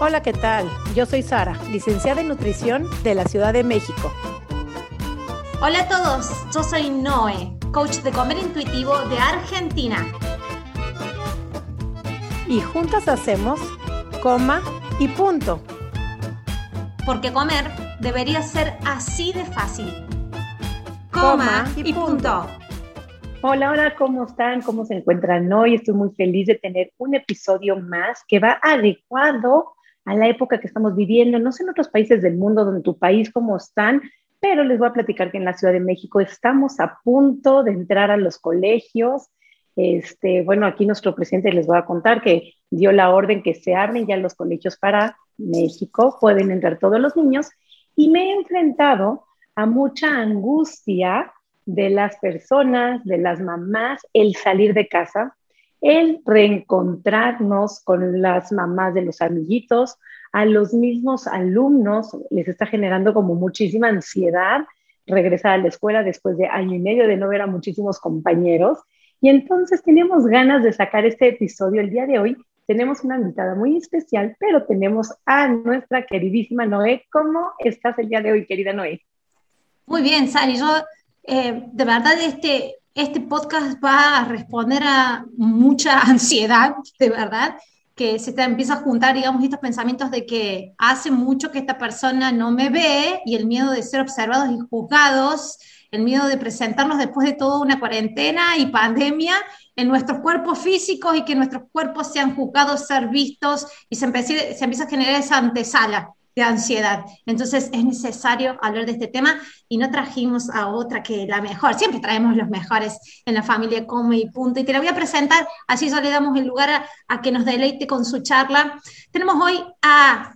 Hola, ¿qué tal? Yo soy Sara, licenciada en nutrición de la Ciudad de México. Hola a todos, yo soy Noé, coach de comer intuitivo de Argentina. Y juntas hacemos coma y punto. Porque comer debería ser así de fácil. Coma, y, punto. Hola, hola, ¿cómo están? ¿Cómo se encuentran hoy? Estoy muy feliz de tener un episodio más que va adecuado a la época que estamos viviendo. No sé en otros países del mundo, donde tu país, cómo están, pero les voy a platicar que en la Ciudad de México estamos a punto de entrar a los colegios. Este, bueno, aquí nuestro presidente les voy a contar que dio la orden que se abren ya los colegios para México, pueden entrar todos los niños y me he enfrentado a mucha angustia de las personas, de las mamás, el salir de casa, el reencontrarnos con las mamás de los amiguitos, a los mismos alumnos les está generando como muchísima ansiedad regresar a la escuela después de año y medio de no ver a muchísimos compañeros. Y entonces tenemos ganas de sacar este episodio el día de hoy. Tenemos una invitada muy especial, pero tenemos a nuestra queridísima Noé. ¿Cómo estás el día de hoy, querida Noé? Muy bien, Sari. Yo, eh, de verdad, este, este podcast va a responder a mucha ansiedad, de verdad, que se te empieza a juntar, digamos, estos pensamientos de que hace mucho que esta persona no me ve y el miedo de ser observados y juzgados, el miedo de presentarnos después de toda una cuarentena y pandemia en nuestros cuerpos físicos y que nuestros cuerpos sean juzgados, ser vistos y se se empieza a generar esa antesala de ansiedad. Entonces es necesario hablar de este tema y no trajimos a otra que la mejor. Siempre traemos los mejores en la familia Come y Punto. Y te la voy a presentar, así ya le damos el lugar a, que nos deleite con su charla. Tenemos hoy a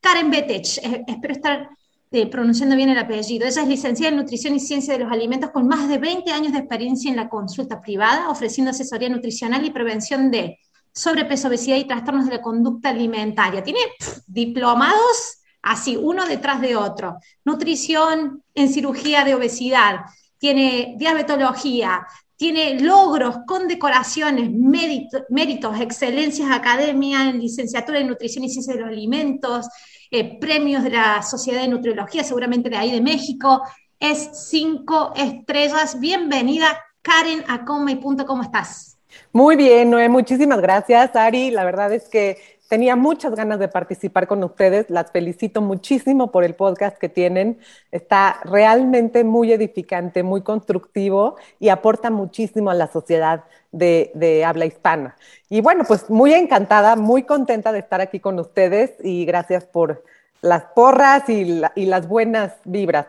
Karen Betech. Eh, espero estar eh, pronunciando bien el apellido. Ella es licenciada en Nutrición y Ciencia de los Alimentos con más de 20 años de experiencia en la consulta privada, ofreciendo asesoría nutricional y prevención de sobrepeso, obesidad y trastornos de la conducta alimentaria. Tiene diplomados así, uno detrás de otro. Nutrición en cirugía de obesidad, tiene diabetología, tiene logros, condecoraciones, méritos, excelencias academia en licenciatura en nutrición y ciencia de los alimentos, eh, premios de la Sociedad de Nutriología, seguramente de ahí de México. Es cinco estrellas. Bienvenida, Karen, a Coma y Punto. ¿Cómo estás? Muy bien, Noé, muchísimas gracias, Ari. La verdad es que tenía muchas ganas de participar con ustedes. Las felicito muchísimo por el podcast que tienen. Está realmente muy edificante, muy constructivo y aporta muchísimo a la sociedad de, habla hispana. Y bueno, pues muy encantada, muy contenta de estar aquí con ustedes y gracias por las porras y las buenas vibras.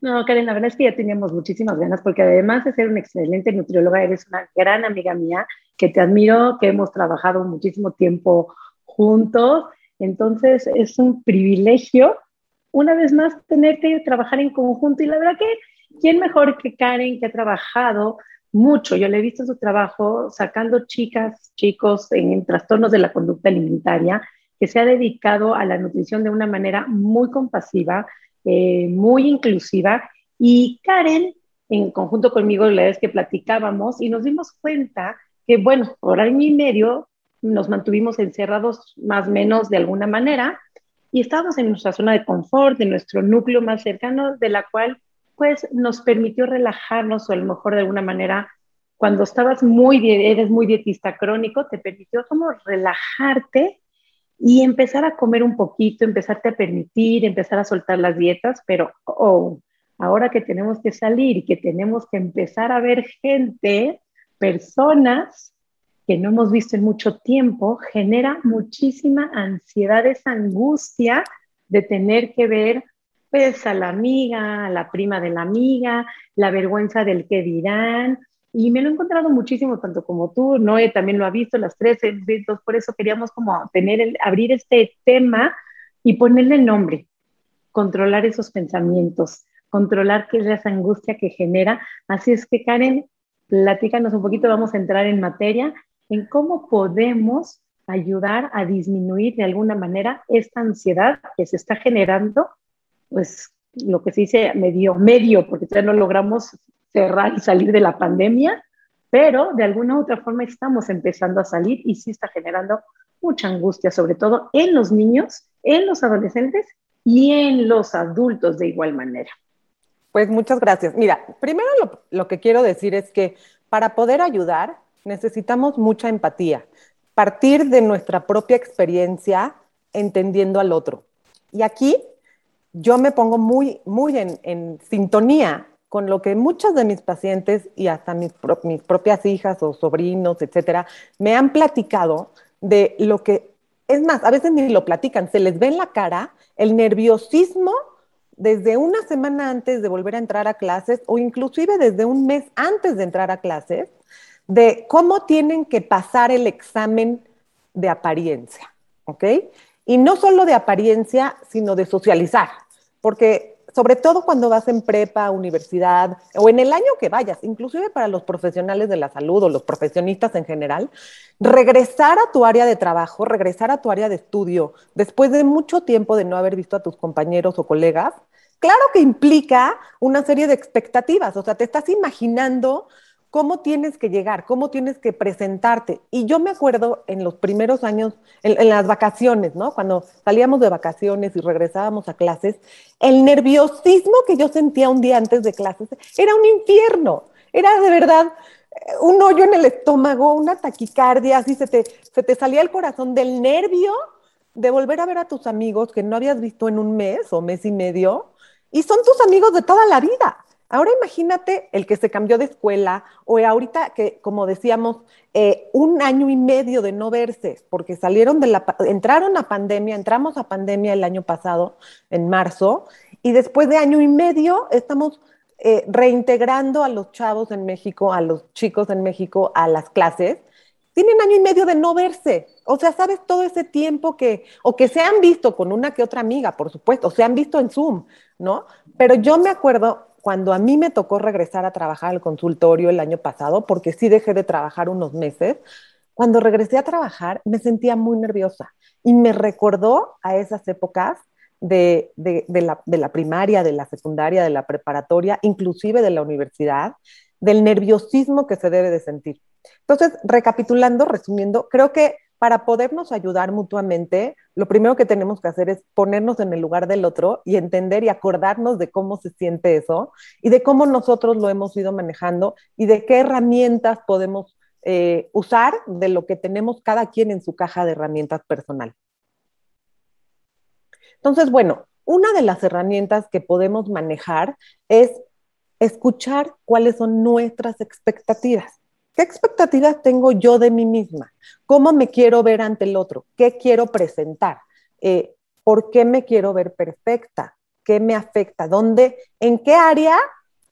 No, Karen, la verdad es que ya teníamos muchísimas ganas porque además de ser una excelente nutrióloga, eres una gran amiga mía que te admiro, que hemos trabajado muchísimo tiempo juntos. Entonces es un privilegio, una vez más, tenerte y trabajar en conjunto. Y la verdad que, ¿quién mejor que Karen que ha trabajado mucho? Yo le he visto su trabajo sacando chicas, chicos en trastornos de la conducta alimentaria, que se ha dedicado a la nutrición de una manera muy compasiva, eh, muy inclusiva. Y Karen, en conjunto conmigo, la vez que platicábamos y nos dimos cuenta que, bueno, por año y medio nos mantuvimos encerrados más o menos de alguna manera y estábamos en nuestra zona de confort, en nuestro núcleo más cercano, de la cual pues nos permitió relajarnos o a lo mejor de alguna manera cuando estabas muy, eres muy dietista crónico, te permitió como relajarte y empezar a comer un poquito, empezarte a permitir, empezar a soltar las dietas, pero oh, ahora que tenemos que salir y que tenemos que empezar a ver gente, personas que no hemos visto en mucho tiempo, genera muchísima ansiedad, esa angustia de tener que ver pues a la amiga, a la prima de la amiga, la vergüenza del que dirán, y me lo he encontrado muchísimo, tanto como tú, Noé también lo ha visto, las tres, por eso queríamos como tener, el, abrir este tema y ponerle nombre, controlar esos pensamientos, controlar qué es esa angustia que genera. Así es que Karen, platícanos un poquito, vamos a entrar en materia, en cómo podemos ayudar a disminuir de alguna manera esta ansiedad que se está generando, pues lo que se dice medio, medio, porque todavía no logramos cerrar y salir de la pandemia, pero de alguna u otra forma estamos empezando a salir y sí está generando mucha angustia, sobre todo en los niños, en los adolescentes y en los adultos de igual manera. Pues muchas gracias. Mira, primero lo, que quiero decir es que para poder ayudar necesitamos mucha empatía, partir de nuestra propia experiencia entendiendo al otro. Y aquí yo me pongo muy, muy en, sintonía con lo que muchas de mis pacientes y hasta mis, mis propias hijas o sobrinos, etcétera, me han platicado de lo que, es más, a veces ni lo platican, se les ve en la cara el nerviosismo desde una semana antes de volver a entrar a clases o inclusive desde un mes antes de entrar a clases, de cómo tienen que pasar el examen de apariencia, ¿ok? Y no solo de apariencia, sino de socializar, porque sobre todo cuando vas en prepa, universidad o en el año que vayas, inclusive para los profesionales de la salud o los profesionistas en general, regresar a tu área de trabajo, regresar a tu área de estudio después de mucho tiempo de no haber visto a tus compañeros o colegas, claro que implica una serie de expectativas, o sea, te estás imaginando cómo tienes que llegar, cómo tienes que presentarte. Y yo me acuerdo en los primeros años, en, las vacaciones, ¿no? Cuando salíamos de vacaciones y regresábamos a clases, el nerviosismo que yo sentía un día antes de clases era un infierno, era de verdad eh, un hoyo en el estómago, una taquicardia, así se te, se te salía el corazón del nervio de volver a ver a tus amigos que no habías visto en un mes o mes y medio, y son tus amigos de toda la vida. Ahora imagínate el que se cambió de escuela o ahorita que, como decíamos, eh, un año y medio de no verse, porque salieron de la, entraron a pandemia, entramos a pandemia el año pasado, en marzo, y después de año y medio estamos eh, reintegrando a los chavos en México, a los chicos en México a las clases. Tienen año y medio de no verse. O sea, sabes todo ese tiempo que, o que se han visto con una que otra amiga, por supuesto, o se han visto en Zoom, ¿no? Pero yo me acuerdo, cuando a mí me tocó regresar a trabajar al consultorio el año pasado, porque sí dejé de trabajar unos meses, cuando regresé a trabajar me sentía muy nerviosa y me recordó a esas épocas de, la, la, primaria, de la secundaria, de la preparatoria, inclusive de la universidad, del nerviosismo que se debe de sentir. Entonces, recapitulando, resumiendo, creo que para podernos ayudar mutuamente, lo primero que tenemos que hacer es ponernos en el lugar del otro y entender y acordarnos de cómo se siente eso y de cómo nosotros lo hemos ido manejando y de qué herramientas podemos eh, usar de lo que tenemos cada quien en su caja de herramientas personal. Entonces, bueno, una de las herramientas que podemos manejar es escuchar cuáles son nuestras expectativas. ¿Qué expectativas tengo yo de mí misma? ¿Cómo me quiero ver ante el otro? ¿Qué quiero presentar? Eh, ¿Por qué me quiero ver perfecta? ¿Qué me afecta? ¿Dónde, en qué área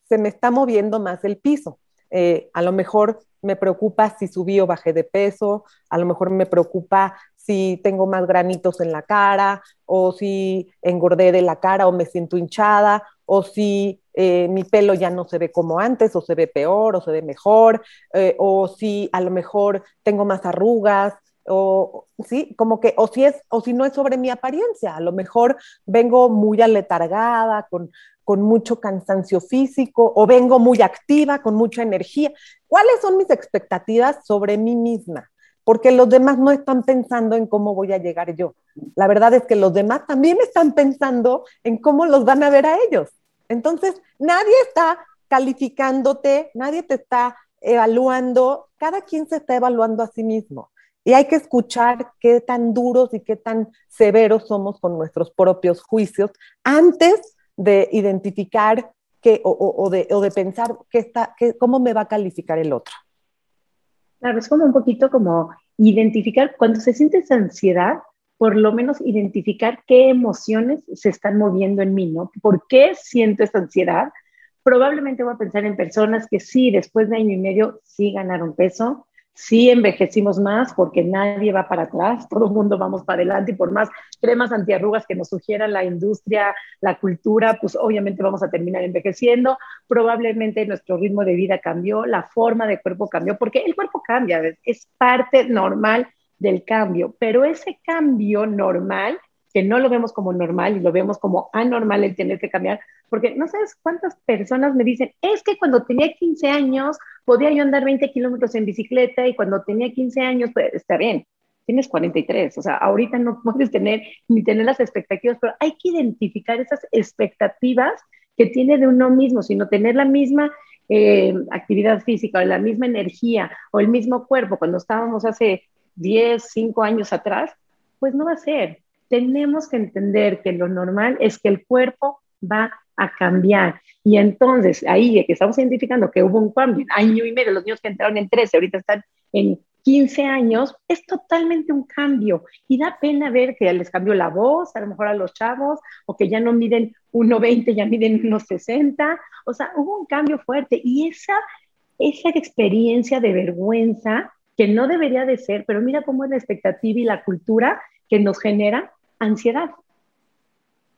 se me está moviendo más el piso? Eh, a lo mejor me preocupa si subí o bajé de peso, a lo mejor me preocupa si tengo más granitos en la cara, o si engordé de la cara o me siento hinchada, o si eh, mi pelo ya no se ve como antes, o se ve peor, o se ve mejor, eh, o si a lo mejor tengo más arrugas, o sí, como que, o si es, o si no es sobre mi apariencia, a lo mejor vengo muy aletargada, con, con mucho cansancio físico, o vengo muy activa, con mucha energía. ¿Cuáles son mis expectativas sobre mí misma? Porque los demás no están pensando en cómo voy a llegar yo. La verdad es que los demás también están pensando en cómo los van a ver a ellos. Entonces, nadie está calificándote, nadie te está evaluando, cada quien se está evaluando a sí mismo. Y hay que escuchar qué tan duros y qué tan severos somos con nuestros propios juicios antes de identificar qué, o, de, pensar qué está, cómo me va a calificar el otro. Claro, es como un poquito como identificar cuando se siente esa ansiedad, por lo menos identificar qué emociones se están moviendo en mí, ¿no? ¿Por qué siento esta ansiedad? Probablemente voy a pensar en personas que sí, después de año y medio, sí ganaron peso, sí envejecimos más porque nadie va para atrás, todo el mundo vamos para adelante y por más cremas antiarrugas que nos sugiera la industria, la cultura, pues obviamente vamos a terminar envejeciendo, probablemente nuestro ritmo de vida cambió, la forma de cuerpo cambió, porque el cuerpo cambia, es parte normal del cambio, pero ese cambio normal, que no lo vemos como normal y lo vemos como anormal el tener que cambiar, porque no sabes cuántas personas me dicen, es que cuando tenía 15 años podía yo andar 20 kilómetros en bicicleta y cuando tenía 15 años, pues está bien, tienes 43, o sea, ahorita no puedes tener ni tener las expectativas, pero hay que identificar esas expectativas que tiene de uno mismo, sino tener la misma eh, actividad física o la misma energía o el mismo cuerpo. Cuando estábamos hace 10, 5 años atrás, pues no va a ser. Tenemos que entender que lo normal es que el cuerpo va a cambiar. Y entonces, ahí que estamos identificando que hubo un cambio, año y medio, los niños que entraron en 13, ahorita están en 15 años, es totalmente un cambio. Y da pena ver que les cambió la voz, a lo mejor a los chavos, o que ya no miden 1,20, ya miden 1,60. O sea, hubo un cambio fuerte. Y esa, esa experiencia de vergüenza, que no debería de ser, pero mira cómo es la expectativa y la cultura que nos genera ansiedad.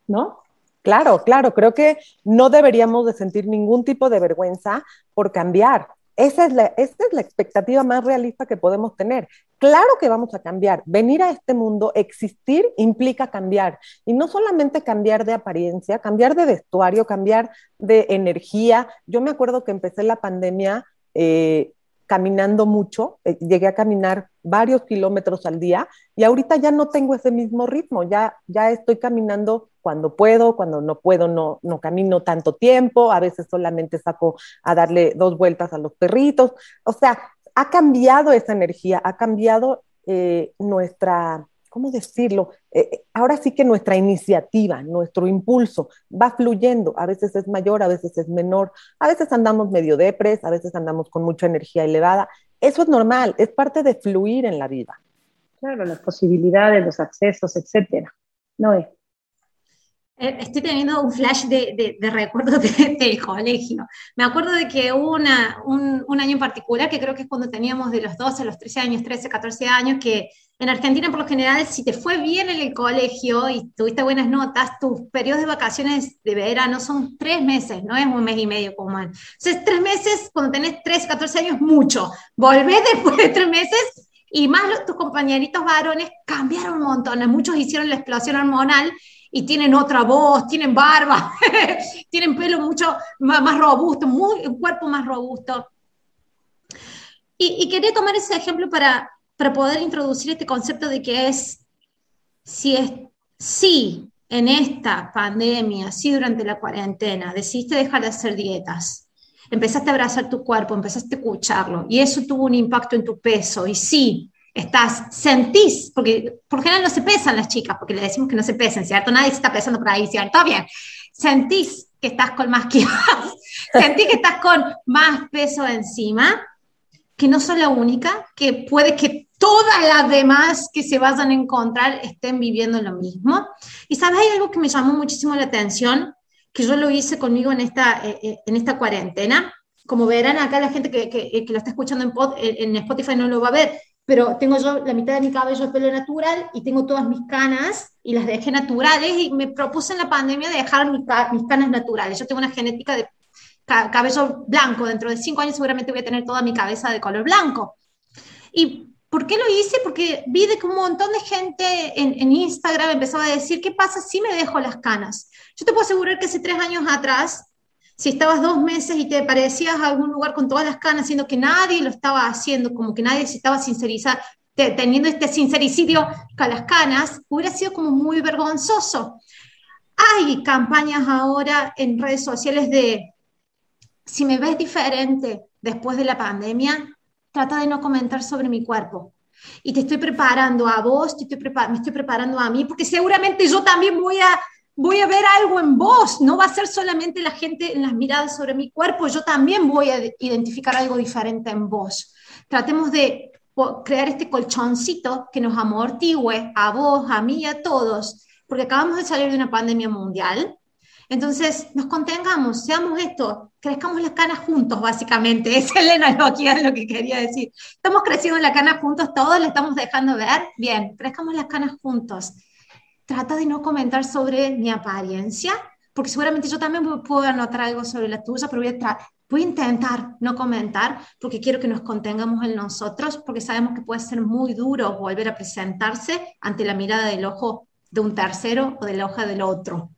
¿No? Claro, claro, creo que no deberíamos de sentir ningún tipo de vergüenza por cambiar. Esa es, la, esa es la expectativa más realista que podemos tener. Claro que vamos a cambiar. Venir a este mundo, existir, implica cambiar. Y no solamente cambiar de apariencia, cambiar de vestuario, cambiar de energía. Yo me acuerdo que empecé la pandemia eh, caminando mucho, eh, llegué a caminar varios kilómetros al día y ahorita ya no tengo ese mismo ritmo, ya, ya estoy caminando cuando puedo, cuando no puedo no, no camino tanto tiempo, a veces solamente saco a darle dos vueltas a los perritos, o sea, ha cambiado esa energía, ha cambiado eh, nuestra, ¿cómo decirlo? Eh, eh, ahora sí que nuestra iniciativa, nuestro impulso va fluyendo, a veces es mayor, a veces es menor, a veces andamos medio depres, a veces andamos con mucha energía elevada. Eso es normal, es parte de fluir en la vida. Claro, las posibilidades, los accesos, etcétera. No es. Eh, estoy teniendo un flash de, de, recuerdos del colegio. Me acuerdo de que hubo una, un, un, año en particular, que creo que es cuando teníamos de los 12 a los 13 años, 13, 14 años, que en Argentina por lo general, si te fue bien en el colegio y tuviste buenas notas, tus periodos de vacaciones de verano son tres meses, no es un mes y medio como antes. Entonces, tres meses, cuando tenés 13, 14 años, mucho. Volvés después de tres meses y más los, tus compañeritos varones cambiaron un montón. Muchos hicieron la explosión hormonal y tienen otra voz, tienen barba, tienen pelo mucho más, robusto, muy, un cuerpo más robusto. Y, quería tomar ese ejemplo para, para poder introducir este concepto de que es, si es, si en esta pandemia, si durante la cuarentena decidiste dejar de hacer dietas, empezaste a abrazar tu cuerpo, empezaste a escucharlo, y eso tuvo un impacto en tu peso, y sí, estás, sentís, porque por general no se pesan las chicas, porque le decimos que no se pesen, ¿cierto? Nadie se está pesando por ahí, ¿cierto? Bien, sentís que estás con más kilos, sentís que estás con más peso encima, que no son la única, que puede que todas las demás que se vayan a encontrar estén viviendo lo mismo. Y sabes, hay algo que me llamó muchísimo la atención, que yo lo hice conmigo en esta, eh, eh, en esta cuarentena. Como verán acá la gente que, que, que lo está escuchando en, pod, en Spotify no lo va a ver, pero tengo yo la mitad de mi cabello de pelo natural y tengo todas mis canas y las dejé naturales y me propuse en la pandemia de dejar mis, mis canas naturales. Yo tengo una genética de cabello blanco, dentro de cinco años seguramente voy a tener toda mi cabeza de color blanco. ¿Y por qué lo hice? Porque vi de que un montón de gente en, en Instagram empezaba a decir, ¿qué pasa si me dejo las canas? Yo te puedo asegurar que hace tres años atrás si estabas dos meses y te parecías a algún lugar con todas las canas, siendo que nadie lo estaba haciendo, como que nadie se estaba sincerizando, teniendo este sincericidio con las canas, hubiera sido como muy vergonzoso. Hay campañas ahora en redes sociales de, si me ves diferente después de la pandemia, trata de no comentar sobre mi cuerpo. Y te estoy preparando a vos, me estoy preparando a mí, porque seguramente yo también voy a voy a ver algo en vos, no va a ser solamente la gente en las miradas sobre mi cuerpo, yo también voy a identificar algo diferente en vos. Tratemos de crear este colchoncito que nos amortigüe a vos, a mí y a todos, porque acabamos de salir de una pandemia mundial. Entonces, nos contengamos, seamos esto, crezcamos las canas juntos, básicamente. Es Elena lo es lo que quería decir. Estamos creciendo las canas juntos, todos le estamos dejando ver. Bien, crezcamos las canas juntos trata de no comentar sobre mi apariencia, porque seguramente yo también puedo anotar algo sobre la tuya, pero voy a, voy a intentar no comentar, porque quiero que nos contengamos en nosotros, porque sabemos que puede ser muy duro volver a presentarse ante la mirada del ojo de un tercero o del ojo del otro.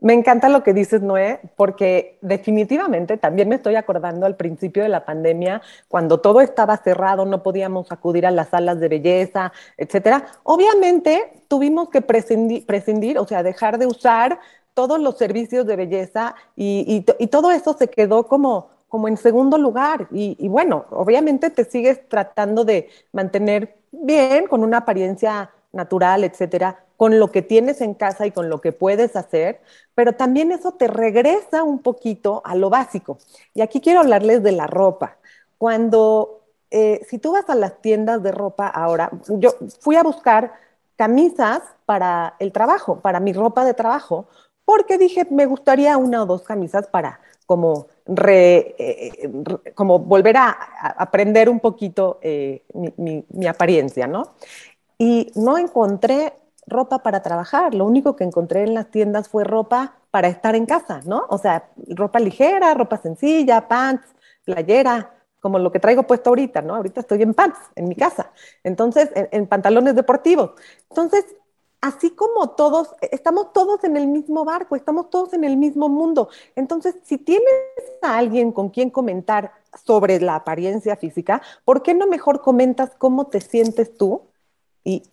Me encanta lo que dices, Noé, porque definitivamente también me estoy acordando al principio de la pandemia, cuando todo estaba cerrado, no podíamos acudir a las salas de belleza, etcétera. Obviamente tuvimos que prescindir, o sea, dejar de usar todos los servicios de belleza y, todo eso se quedó como, como en segundo lugar. Y, y bueno, obviamente te sigues tratando de mantener bien, con una apariencia natural, etcétera, con lo que tienes en casa y con lo que puedes hacer, pero también eso te regresa un poquito a lo básico. Y aquí quiero hablarles de la ropa. Cuando, eh, si tú vas a las tiendas de ropa ahora, yo fui a buscar camisas para el trabajo, para mi ropa de trabajo, porque dije, me gustaría una o dos camisas para como, eh, como volver a, aprender un poquito eh, mi, mi, apariencia, ¿no? Y no encontré ropa para trabajar. Lo único que encontré en las tiendas fue ropa para estar en casa, ¿no? O sea, ropa ligera, ropa sencilla, pants, playera, como lo que traigo puesto ahorita, ¿no? Ahorita estoy en pants, en mi casa. Entonces, en, pantalones deportivos. Entonces, así como todos, estamos todos en el mismo barco, estamos todos en el mismo mundo. Entonces, si tienes a alguien con quien comentar sobre la apariencia física, ¿por qué no mejor comentas cómo te sientes tú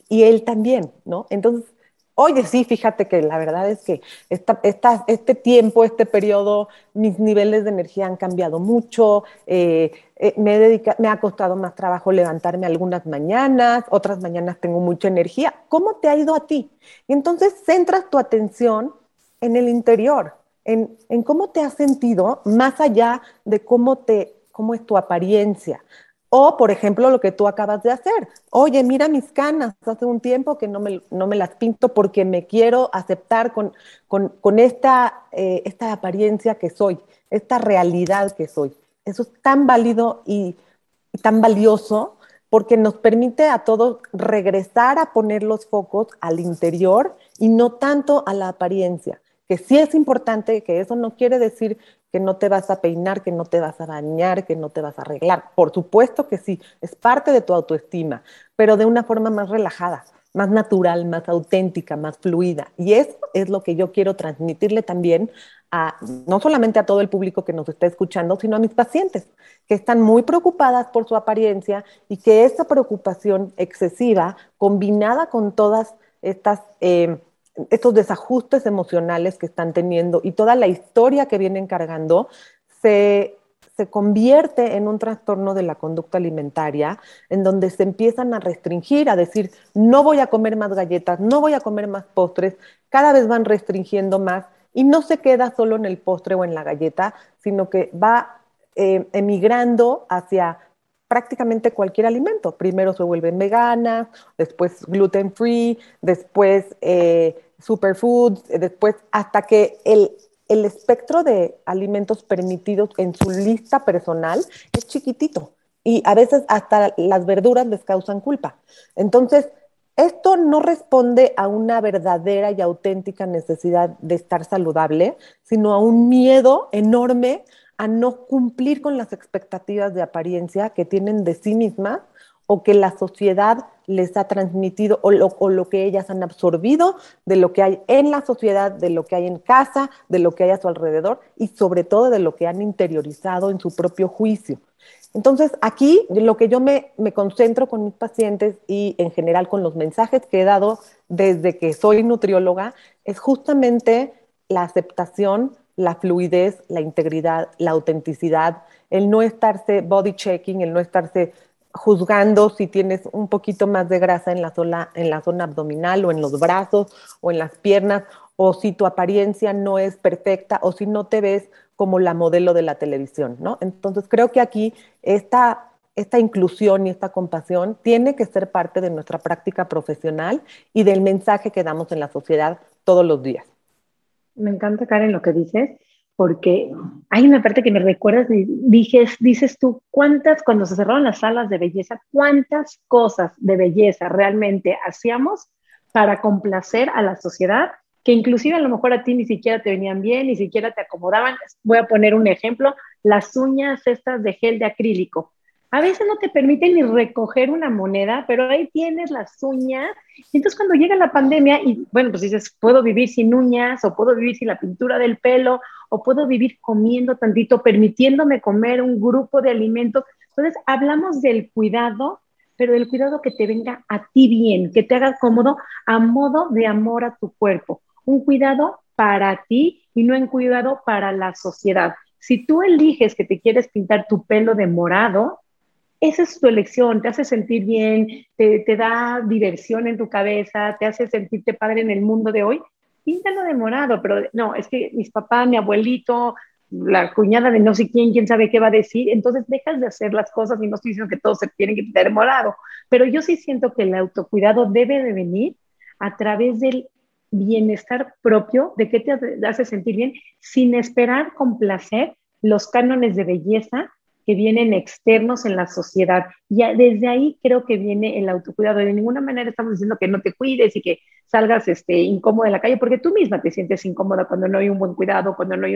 y, él también, ¿no? Entonces, oye, sí, fíjate que la verdad es que este tiempo, este periodo, mis niveles de energía han cambiado mucho, eh, eh, me, ha costado más trabajo levantarme algunas mañanas, otras mañanas tengo mucha energía. ¿Cómo te ha ido a ti? Y entonces centras tu atención en el interior, en, en cómo te has sentido, más allá de cómo, te, cómo es tu apariencia. O, por ejemplo, lo que tú acabas de hacer. Oye, mira mis canas, hace un tiempo que no me, no me las pinto porque me quiero aceptar con, con, esta, eh, esta apariencia que soy, esta realidad que soy. Eso es tan válido y, y tan valioso porque nos permite a todos regresar a poner los focos al interior y no tanto a la apariencia que sí es importante, que eso no quiere decir que no te vas a peinar, que no te vas a bañar, que no te vas a arreglar. Por supuesto que sí, es parte de tu autoestima, pero de una forma más relajada, más natural, más auténtica, más fluida. Y eso es lo que yo quiero transmitirle también a no solamente a todo el público que nos está escuchando, sino a mis pacientes, que están muy preocupadas por su apariencia y que esa preocupación excesiva, combinada con todas estas... Eh, estos desajustes emocionales que están teniendo y toda la historia que vienen cargando se, se convierte en un trastorno de la conducta alimentaria, en donde se empiezan a restringir, a decir, no voy a comer más galletas, no voy a comer más postres, cada vez van restringiendo más y no se queda solo en el postre o en la galleta, sino que va eh, emigrando hacia prácticamente cualquier alimento. Primero se vuelven veganas, después gluten free, después eh, superfoods, eh, después hasta que el, el espectro de alimentos permitidos en su lista personal es chiquitito y a veces hasta las verduras les causan culpa. Entonces, esto no responde a una verdadera y auténtica necesidad de estar saludable, sino a un miedo enorme a no cumplir con las expectativas de apariencia que tienen de sí mismas o que la sociedad les ha transmitido o lo, que ellas han absorbido de lo que hay en la sociedad, de lo que hay en casa, de lo que hay a su alrededor y sobre todo de lo que han interiorizado en su propio juicio. Entonces, aquí lo que yo me, me concentro con mis pacientes y en general con los mensajes que he dado desde que soy nutrióloga es justamente la aceptación la fluidez, la integridad, la autenticidad, el no estarse body checking, el no estarse juzgando si tienes un poquito más de grasa en la, zona, abdominal o en los brazos o en las piernas, o si tu apariencia no es perfecta o si no te ves como la modelo de la televisión, ¿no? Entonces creo que aquí esta, esta inclusión y esta compasión tiene que ser parte de nuestra práctica profesional y del mensaje que damos en la sociedad todos los días. Me encanta, Karen, lo que dices, porque hay una parte que me recuerdas dices, dices tú, ¿cuántas, cuando se cerraron las salas de belleza, cuántas cosas de belleza realmente hacíamos para complacer a la sociedad? que inclusive a lo mejor a ti ni siquiera te venían bien, ni siquiera te acomodaban. Voy a poner un ejemplo, las uñas estas de gel de acrílico. A veces no te permiten ni recoger una moneda, pero ahí tienes las uñas. Y entonces cuando llega la pandemia y bueno, pues dices, puedo vivir sin uñas o puedo vivir sin la pintura del pelo o puedo vivir comiendo tantito, permitiéndome comer un grupo de alimentos. Entonces hablamos del cuidado, pero del cuidado que te venga a ti bien, que te haga cómodo a modo de amor a tu cuerpo. Un cuidado para ti y no en cuidado para la sociedad. Si tú eliges que te quieres pintar tu pelo de morado, esa es tu elección, te hace sentir bien, te, te, da diversión en tu cabeza, te hace sentirte padre en el mundo de hoy, píntalo de morado, pero no, es que mis papás, mi abuelito, la cuñada de no sé quién, quién sabe qué va a decir, entonces dejas de hacer las cosas y no estoy diciendo que todos se tienen que pintar morado, pero yo sí siento que el autocuidado debe de venir a través del bienestar propio, de qué te hace sentir bien, sin esperar complacer los cánones de belleza que vienen externos en la sociedad. Y desde ahí creo que viene el autocuidado. De ninguna manera estamos diciendo que no te cuides y que salgas este, incómoda en la calle, porque tú misma te sientes incómoda cuando no hay un buen cuidado, cuando no hay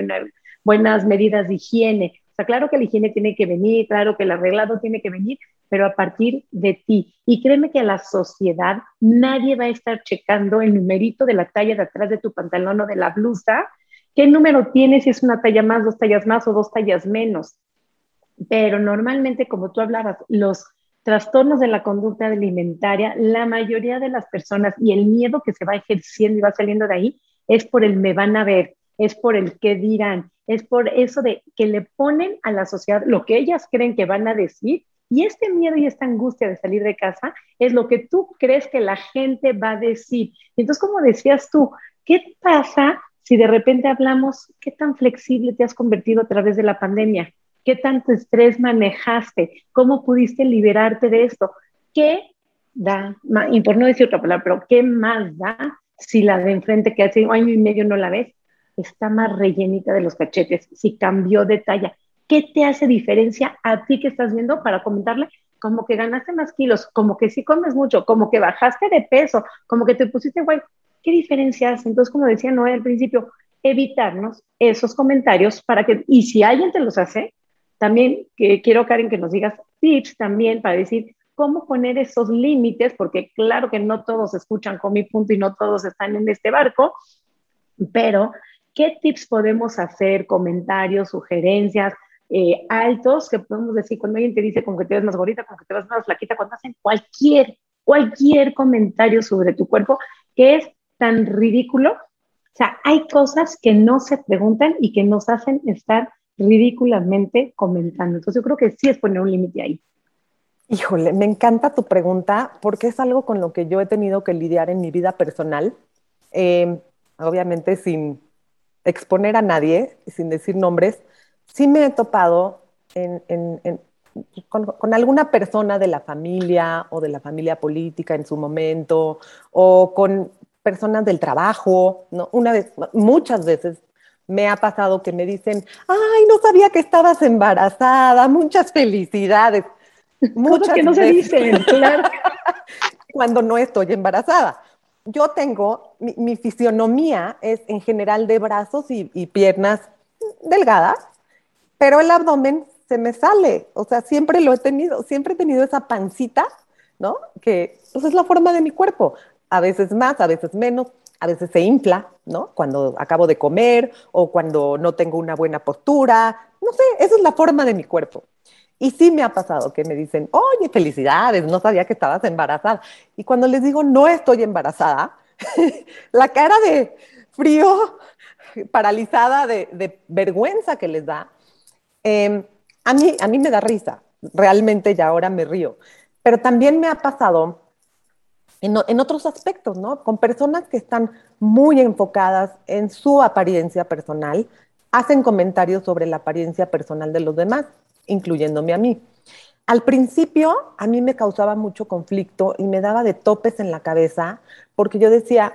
buenas medidas de higiene. O sea, claro que la higiene tiene que venir, claro que el arreglado tiene que venir, pero a partir de ti. Y créeme que a la sociedad nadie va a estar checando el numerito de la talla de atrás de tu pantalón o de la blusa. ¿Qué número tienes? Si es una talla más, dos tallas más o dos tallas menos pero normalmente, como tú hablabas, los trastornos de la conducta alimentaria, la mayoría de las personas y el miedo que se va ejerciendo y va saliendo de ahí es por el me van a ver, es por el qué dirán, es por eso de que le ponen a la sociedad lo que ellas creen que van a decir y este miedo y esta angustia de salir de casa es lo que tú crees que la gente va a decir. Entonces, como decías tú, ¿qué pasa si de repente hablamos qué tan flexible te has convertido a través de la pandemia? ¿Qué tanto estrés manejaste? ¿Cómo pudiste liberarte de esto? ¿Qué da, y por no decir otra palabra, pero qué más da si la de enfrente que hace un año y medio no la ves, está más rellenita de los cachetes, si cambió de talla? ¿Qué te hace diferencia a ti que estás viendo para comentarle? Como que ganaste más kilos, como que sí comes mucho, como que bajaste de peso, como que te pusiste guay. ¿Qué diferencia hace? Entonces, como decía Noé al principio, evitarnos esos comentarios para que, y si alguien te los hace, también que quiero, Karen, que nos digas tips también para decir cómo poner esos límites, porque claro que no todos escuchan con mi punto y no todos están en este barco, pero ¿qué tips podemos hacer? Comentarios, sugerencias, eh, altos que podemos decir cuando alguien te dice como que te ves más gordita, como que te ves más flaquita, cuando hacen cualquier, cualquier comentario sobre tu cuerpo que es tan ridículo. O sea, hay cosas que no se preguntan y que nos hacen estar ridículamente comentando. Entonces yo creo que sí es poner un límite ahí. Híjole, me encanta tu pregunta porque es algo con lo que yo he tenido que lidiar en mi vida personal, eh, obviamente sin exponer a nadie, sin decir nombres, sí me he topado con, con, alguna persona de la familia o de la familia política en su momento, o con personas del trabajo, ¿no? Una vez, muchas veces me ha pasado que me dicen, ay, no sabía que estabas embarazada, muchas felicidades. Muchas que no se dicen, claro. Cuando no estoy embarazada. Yo tengo, mi, fisionomía es en general de brazos y, piernas delgadas, pero el abdomen se me sale. O sea, siempre lo he tenido, siempre he tenido esa pancita, ¿no? Que pues, es la forma de mi cuerpo. A veces más, a veces menos a veces se infla, ¿no? Cuando acabo de comer o cuando no tengo una buena postura, no sé, esa es la forma de mi cuerpo. Y sí me ha pasado que me dicen, oye, felicidades, no sabía que estabas embarazada. Y cuando les digo, no estoy embarazada, la cara de frío, paralizada, de, vergüenza que les da, em, a, mí, a mí me da risa, realmente ya ahora me río. Pero también me ha pasado en, otros aspectos, ¿no? Con personas que están muy enfocadas en su apariencia personal, hacen comentarios sobre la apariencia personal de los demás, incluyéndome a mí. Al principio a mí me causaba mucho conflicto y me daba de topes en la cabeza porque yo decía,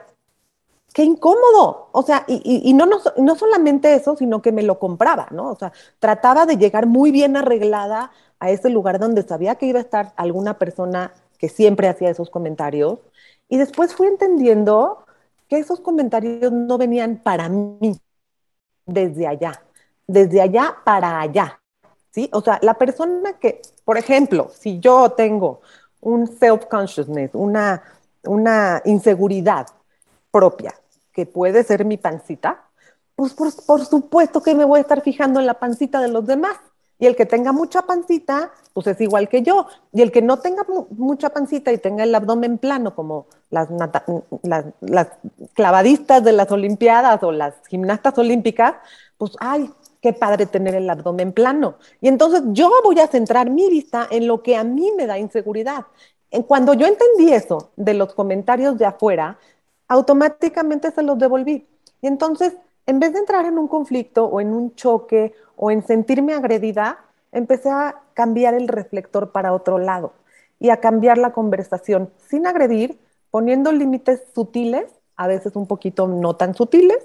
qué incómodo. O sea, y, no, no, no, solamente eso, sino que me lo compraba, ¿no? O sea, trataba de llegar muy bien arreglada a ese lugar donde sabía que iba a estar alguna persona que siempre hacía esos comentarios. Y después fui entendiendo que esos comentarios no venían para mí, desde allá, desde allá para allá. ¿Sí? O sea, la persona que por ejemplo, si yo tengo un self-consciousness, una, una inseguridad propia, que puede ser mi pancita, pues por, supuesto que me voy a estar fijando en la pancita de los demás. Y el que tenga mucha pancita, pues es igual que yo. Y el que no tenga mucha pancita y tenga el abdomen plano, como las, las, clavadistas de las Olimpiadas o las gimnastas olímpicas, pues, ay, qué padre tener el abdomen plano. Y entonces yo voy a centrar mi vista en lo que a mí me da inseguridad. Cuando yo entendí eso de los comentarios de afuera, automáticamente se los devolví. Y entonces en vez de entrar en un conflicto o en un choque o en sentirme agredida, empecé a cambiar el reflector para otro lado y a cambiar la conversación sin agredir, poniendo límites sutiles, a veces un poquito no tan sutiles,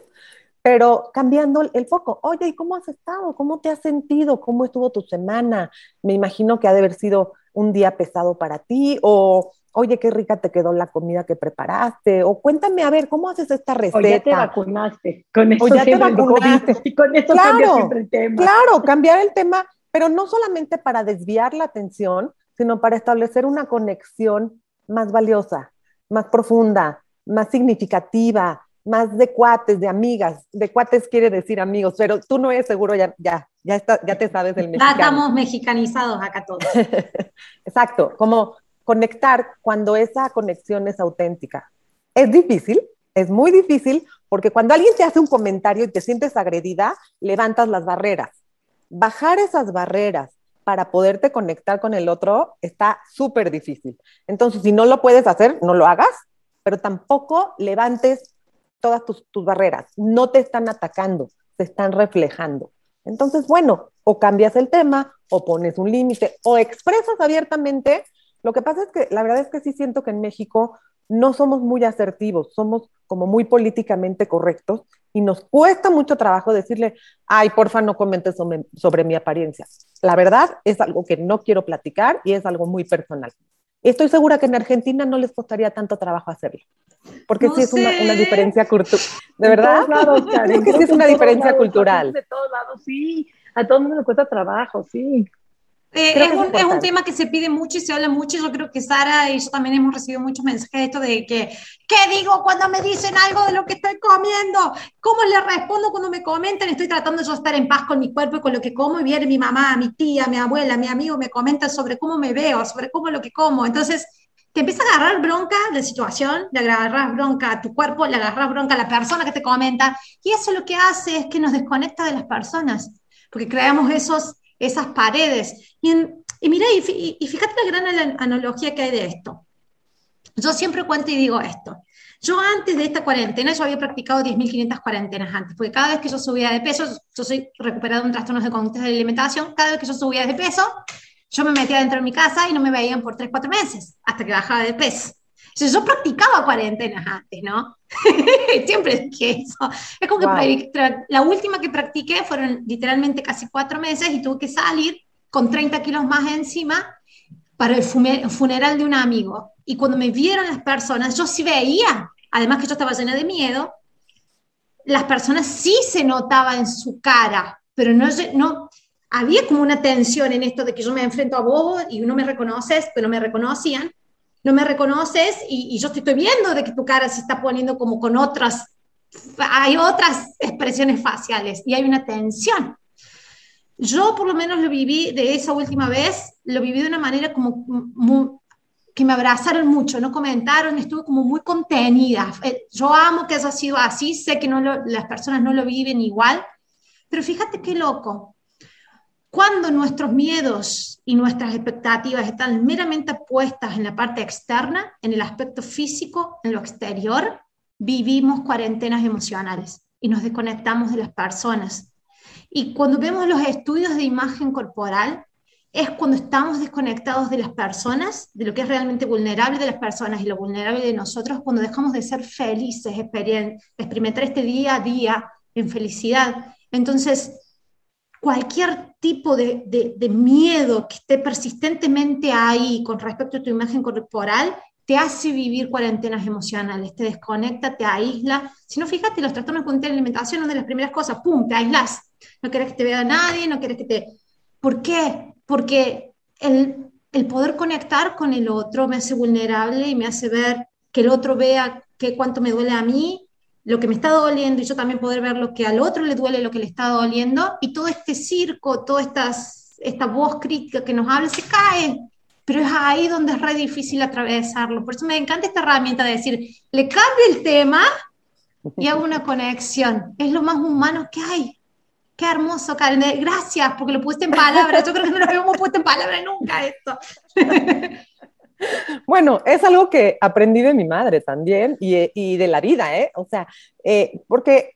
pero cambiando el foco. Oye, ¿y cómo has estado? ¿Cómo te has sentido? ¿Cómo estuvo tu semana? Me imagino que ha de haber sido un día pesado para ti o oye, qué rica te quedó la comida que preparaste, o cuéntame, a ver, ¿cómo haces esta receta? O ya te vacunaste, con eso o ya te vacunaste, y con eso claro, siempre el tema. Claro, cambiar el tema, pero no solamente para desviar la atención, sino para establecer una conexión más valiosa, más profunda, más significativa, más de cuates, de amigas. De cuates quiere decir amigos, pero tú no eres seguro, ya, ya, ya, está, ya te sabes del mexicano. Ya estamos mexicanizados acá todos. Exacto, como conectar cuando esa conexión es auténtica. Es difícil, es muy difícil, porque cuando alguien te hace un comentario y te sientes agredida, levantas las barreras. Bajar esas barreras para poderte conectar con el otro está súper difícil. Entonces, si no lo puedes hacer, no lo hagas, pero tampoco levantes todas tus, tus barreras. No te están atacando, te están reflejando. Entonces, bueno, o cambias el tema, o pones un límite, o expresas abiertamente lo que pasa es que la verdad es que sí siento que en México no somos muy asertivos, somos como muy políticamente correctos y nos cuesta mucho trabajo decirle, ay, porfa, no comentes sobre, mi apariencia. La verdad es algo que no quiero platicar y es algo muy personal. Estoy segura que en Argentina no les costaría tanto trabajo hacerlo, porque sí es una, diferencia cultural. ¿De verdad? Lados, que sí es una diferencia cultural. De todos lados, sí. A todo el mundo le cuesta trabajo, sí. Eh, es, un, es, un, tema que se pide mucho y se habla mucho. Yo creo que Sara y yo también hemos recibido muchos mensajes de esto de que, ¿qué digo cuando me dicen algo de lo que estoy comiendo? ¿Cómo le respondo cuando me comentan? Estoy tratando yo de estar en paz con mi cuerpo y con lo que como. Y viene mi mamá, mi tía, mi abuela, mi amigo me comenta sobre cómo me veo, sobre cómo lo que como. Entonces, te empieza a agarrar bronca de situación, le agarras bronca a tu cuerpo, le agarras bronca a la persona que te comenta. Y eso lo que hace es que nos desconecta de las personas, porque creamos esos esas paredes. Y, mira, y, fíjate la gran analogía que hay de esto. Yo siempre cuento y digo esto. Yo antes de esta cuarentena, yo había practicado 10.500 cuarentenas antes, porque cada vez que yo subía de peso, yo soy recuperado en trastornos de conducta de alimentación, cada vez que yo subía de peso, yo me metía dentro de mi casa y no me veían por 3, 4 meses, hasta que bajaba de peso. Yo practicaba cuarentenas antes, ¿no? Siempre dije eso. Es como que la última que practiqué fueron literalmente casi cuatro meses y tuve que salir con 30 kilos más encima para el funeral de un amigo. Y cuando me vieron las personas, yo sí veía, además que yo estaba llena de miedo, las personas sí se notaba en su cara, pero no, no había como una tensión en esto de que yo me enfrento a vos y no me reconoces, pero me reconocían no me reconoces y, yo te estoy viendo de que tu cara se está poniendo como con otras, hay otras expresiones faciales y hay una tensión. Yo por lo menos lo viví de esa última vez, lo viví de una manera como que me abrazaron mucho, no comentaron, estuve como muy contenida. Eh, yo amo que haya sido así, sé que no las personas no lo viven igual, pero fíjate qué loco. Cuando nuestros miedos y nuestras expectativas están meramente puestas en la parte externa, en el aspecto físico, en lo exterior, vivimos cuarentenas emocionales y nos desconectamos de las personas. Y cuando vemos los estudios de imagen corporal, es cuando estamos desconectados de las personas, de lo que es realmente vulnerable de las personas y lo vulnerable de nosotros, cuando dejamos de ser felices, experimentar este día a día en felicidad. Entonces, cualquier tipo de, de, miedo que esté persistentemente ahí con respecto a tu imagen corporal, te hace vivir cuarentenas emocionales, te desconecta, te aísla. Si no, fíjate, los trastornos de alimentación, una de las primeras cosas, ¡pum!, te aíslas. No quieres que te vea nadie, no quieres que te... ¿Por qué? Porque el, el poder conectar con el otro me hace vulnerable y me hace ver que el otro vea que cuánto me duele a mí, lo que me está doliendo y yo también poder ver lo que al otro le duele, lo que le está doliendo y todo este circo, toda estas, esta voz crítica que nos habla se cae, pero es ahí donde es re difícil atravesarlo. Por eso me encanta esta herramienta de decir, le cambio el tema y hago una conexión. Es lo más humano que hay. Qué hermoso, Karen. Gracias porque lo pusiste en palabras. Yo creo que no lo habíamos puesto en palabras nunca esto. Bueno, es algo que aprendí de mi madre también y, de la vida, ¿eh? O sea, eh, porque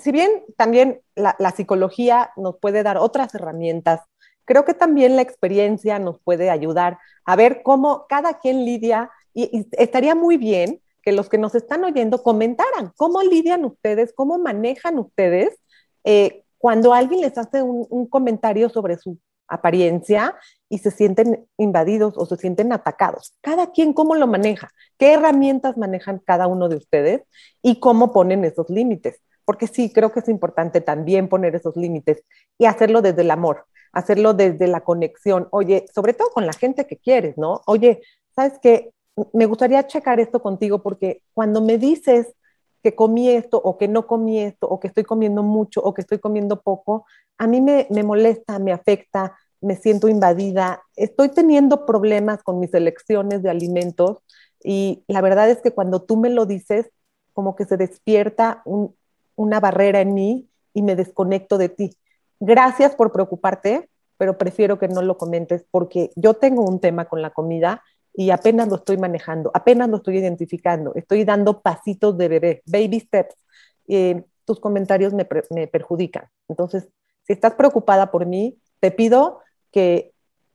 si bien también la, psicología nos puede dar otras herramientas, creo que también la experiencia nos puede ayudar a ver cómo cada quien lidia y estaría muy bien que los que nos están oyendo comentaran cómo lidian ustedes, cómo manejan ustedes eh, cuando alguien les hace un, comentario sobre su apariencia y se sienten invadidos o se sienten atacados. Cada quien cómo lo maneja, qué herramientas manejan cada uno de ustedes y cómo ponen esos límites. Porque sí, creo que es importante también poner esos límites y hacerlo desde el amor, hacerlo desde la conexión. Oye, sobre todo con la gente que quieres, ¿no? Oye, ¿sabes qué? me gustaría checar esto contigo porque cuando me dices que comí esto o que no comí esto o que estoy comiendo mucho o que estoy comiendo poco, a mí me, molesta, me afecta, me siento invadida, estoy teniendo problemas con mis elecciones de alimentos y la verdad es que cuando tú me lo dices, como que se despierta una barrera en mí y me desconecto de ti. Gracias por preocuparte, pero prefiero que no lo comentes porque yo tengo un tema con la comida y apenas lo estoy manejando, apenas lo estoy identificando, estoy dando pasitos de bebé, baby steps. Eh, tus comentarios me, me, perjudican. Entonces, si estás preocupada por mí, te pido que,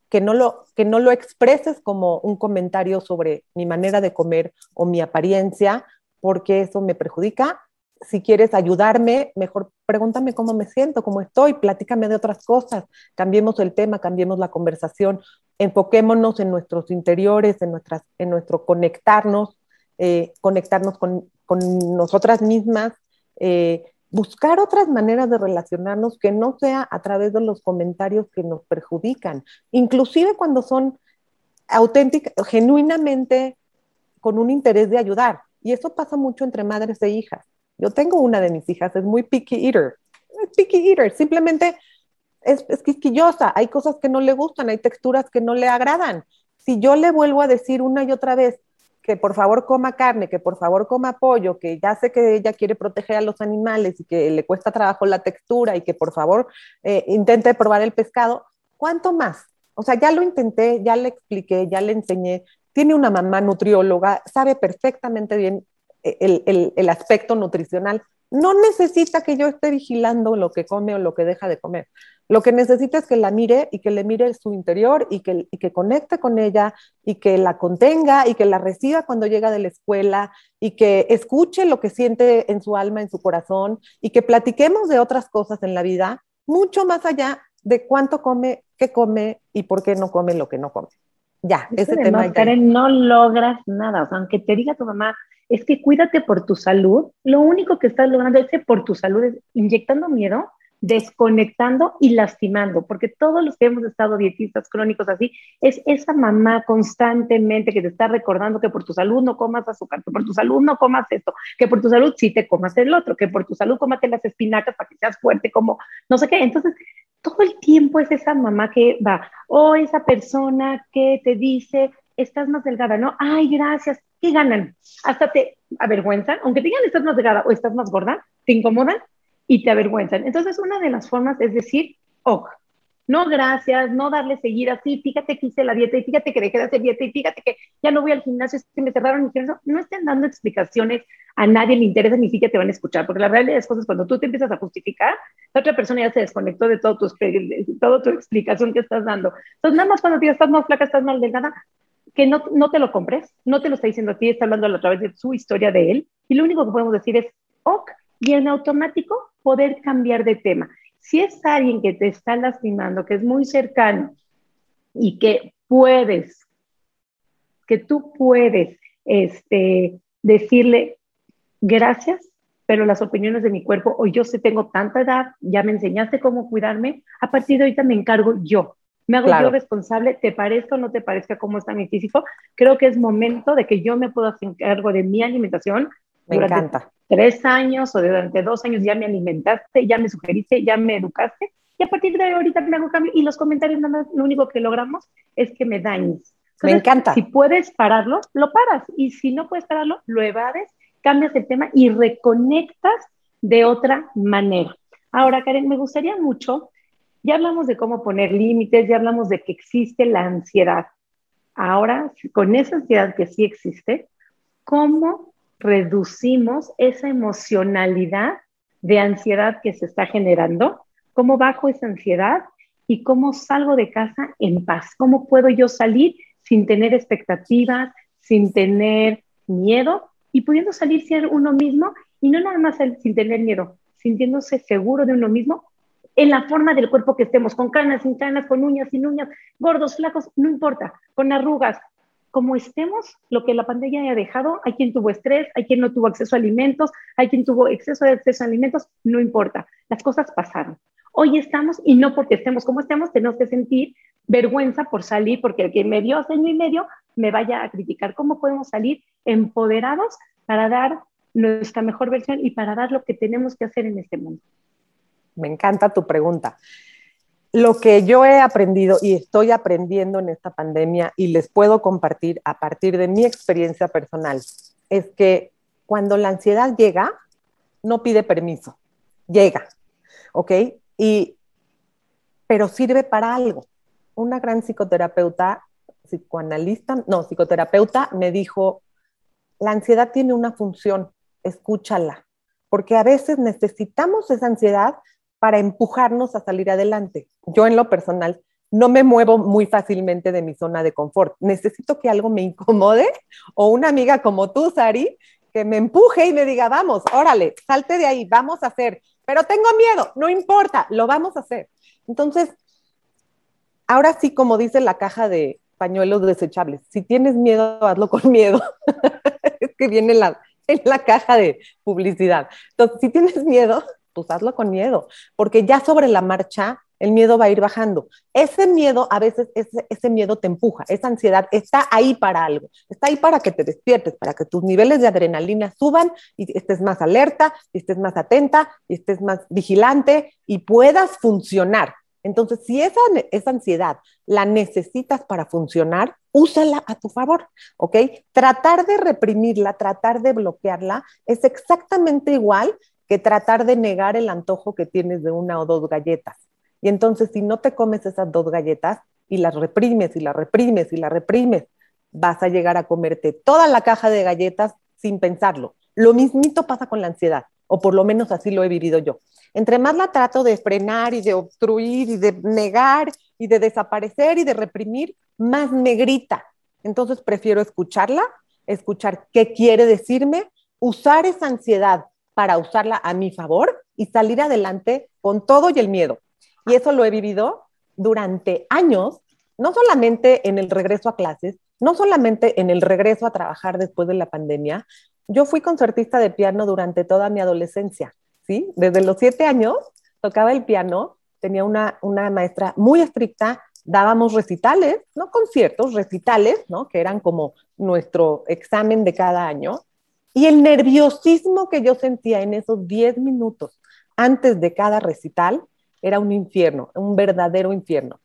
que, no lo, que no lo expreses como un comentario sobre mi manera de comer o mi apariencia, porque eso me perjudica. Si quieres ayudarme, mejor pregúntame cómo me siento, cómo estoy, platícame de otras cosas, cambiemos el tema, cambiemos la conversación, enfoquémonos en nuestros interiores, en, nuestras, en nuestro conectarnos, eh, conectarnos con, con, nosotras mismas, eh, buscar otras maneras de relacionarnos que no sea a través de los comentarios que nos perjudican, inclusive cuando son auténticas, genuinamente con un interés de ayudar. Y eso pasa mucho entre madres e hijas yo tengo una de mis hijas, es muy picky eater. Es picky eater, simplemente es, es quisquillosa. Hay cosas que no le gustan, hay texturas que no le agradan. Si yo le vuelvo a decir una y otra vez que por favor coma carne, que por favor coma pollo, que ya sé que ella quiere proteger a los animales y que le cuesta trabajo la textura y que por favor eh, intente probar el pescado, ¿cuánto más? O sea, ya lo intenté, ya le expliqué, ya le enseñé. Tiene una mamá nutrióloga, sabe perfectamente bien el, aspecto nutricional. No necesita que yo esté vigilando lo que come o lo que deja de comer. Lo que necesita es que la mire y que le mire su interior y que, y que conecte con ella y que la contenga y que la reciba cuando llega de la escuela y que escuche lo que siente en su alma, en su corazón y que platiquemos de otras cosas en la vida, mucho más allá de cuánto come, qué come y por qué no come lo que no come. Ya, ese tema. No, Karen, no logras nada. O sea, aunque te diga tu mamá, es que cuídate por tu salud, lo único que estás logrando es que por tu salud es inyectando miedo, desconectando y lastimando, porque todos los que hemos estado dietistas crónicos así, es esa mamá constantemente que te está recordando que por tu salud no comas azúcar, que por tu salud no comas esto, que por tu salud sí te comas el otro, que por tu salud cómate las espinacas para que seas fuerte, como no sé qué. Entonces, todo el tiempo es esa mamá que va, o esa persona que te dice, estás más delgada, ¿no? Ay, gracias. ¿Qué ganan? Hasta te avergüenzan, aunque te digan estás más delgada o estás más gorda, te incomodan y te avergüenzan. Entonces, una de las formas es decir, ok, no gracias, no darle seguir así, fíjate que hice la dieta y fíjate que dejé de hacer dieta y fíjate que ya no voy al gimnasio, se me cerraron mi gimnasio. No estén dando explicaciones, a nadie le interesa ni siquiera te van a escuchar, porque la realidad es cosas cuando tú te empiezas a justificar, la otra persona ya se desconectó de todo tu, toda tu explicación que estás dando. Entonces, nada más cuando digas estás más flaca, estás más delgada, que no, no te lo compres, no te lo está diciendo a ti, está hablando a través de su historia de él, y lo único que podemos decir es, ok, y en automático poder cambiar de tema. Si es alguien que te está lastimando, que es muy cercano y que puedes, que tú puedes este, decirle gracias, pero las opiniones de mi cuerpo, o yo sé tengo tanta edad, ya me enseñaste cómo cuidarme, a partir de ahorita me encargo yo me hago yo responsable, te parezca o no te parezca cómo está mi físico, creo que es momento de que yo me pueda hacer cargo de mi alimentación. Me encanta. Tres años o durante dos años ya me alimentaste, ya me sugeriste, ya me educaste, y a partir de ahorita me hago cambio. Y los comentarios, nada más, lo único que logramos es que me dañes. me encanta. Si puedes pararlo, lo paras. Y si no puedes pararlo, lo evades, cambias el tema y reconectas de otra manera. Ahora, Karen, me gustaría mucho, ya hablamos de cómo poner límites, ya hablamos de que existe la ansiedad. Ahora, con esa ansiedad que sí existe, ¿cómo reducimos esa emocionalidad de ansiedad que se está generando? ¿Cómo bajo esa ansiedad? ¿Y cómo salgo de casa en paz? ¿Cómo puedo yo salir sin tener expectativas, sin tener miedo y pudiendo salir ser uno mismo y no nada más sin tener miedo, sintiéndose seguro de uno mismo en la forma del cuerpo que estemos, con canas, sin canas, con uñas, sin uñas, gordos, flacos, no importa, con arrugas, como estemos, lo que la pandemia haya dejado, hay quien tuvo estrés, hay quien no tuvo acceso a alimentos, hay quien tuvo exceso de acceso a alimentos, no importa, las cosas pasaron. Hoy estamos y no porque estemos como estemos, tenemos que sentir vergüenza por salir, porque el que me dio hace año y medio me vaya a criticar. ¿Cómo podemos salir empoderados para dar nuestra mejor versión y para dar lo que tenemos que hacer en este mundo? Me encanta tu pregunta. Lo que yo he aprendido y estoy aprendiendo en esta pandemia y les puedo compartir a partir de mi experiencia personal es que cuando la ansiedad llega, no pide permiso, llega, ¿ok? Y, pero sirve para algo. Una gran psicoterapeuta, psicoanalista, no, psicoterapeuta me dijo, la ansiedad tiene una función, escúchala, porque a veces necesitamos esa ansiedad para empujarnos a salir adelante. Yo en lo personal no me muevo muy fácilmente de mi zona de confort. Necesito que algo me incomode o una amiga como tú, Sari, que me empuje y me diga, vamos, órale, salte de ahí, vamos a hacer. Pero tengo miedo, no importa, lo vamos a hacer. Entonces, ahora sí, como dice la caja de pañuelos desechables, si tienes miedo, hazlo con miedo. es que viene la, en la caja de publicidad. Entonces, si tienes miedo, pues con miedo, porque ya sobre la marcha el miedo va a ir bajando. Ese miedo, a veces ese, ese, miedo te empuja, esa ansiedad está ahí para algo, está ahí para que te despiertes, para que tus niveles de adrenalina suban y estés más alerta, y estés más atenta, y estés más vigilante y puedas funcionar. Entonces, si esa, esa ansiedad la necesitas para funcionar, úsala a tu favor, ¿ok? Tratar de reprimirla, tratar de bloquearla es exactamente igual que tratar de negar el antojo que tienes de una o dos galletas. Y entonces, si no te comes esas dos galletas y las reprimes y las reprimes y las reprimes, vas a llegar a comerte toda la caja de galletas sin pensarlo. Lo mismito pasa con la ansiedad, o por lo menos así lo he vivido yo. Entre más la trato de frenar y de obstruir y de negar y de desaparecer y de reprimir, más me grita. Entonces prefiero escucharla, escuchar qué quiere decirme, usar esa ansiedad para usarla a mi favor y salir adelante con todo y el miedo. Y eso lo he vivido durante años, no solamente en el regreso a clases, no solamente en el regreso a trabajar después de la pandemia. Yo fui concertista de piano durante toda mi adolescencia, ¿sí? Desde los siete años tocaba el piano, tenía una, una maestra muy estricta, dábamos recitales, no conciertos, recitales, ¿no? Que eran como nuestro examen de cada año. Y el nerviosismo que yo sentía en esos 10 minutos antes de cada recital era un infierno, un verdadero infierno.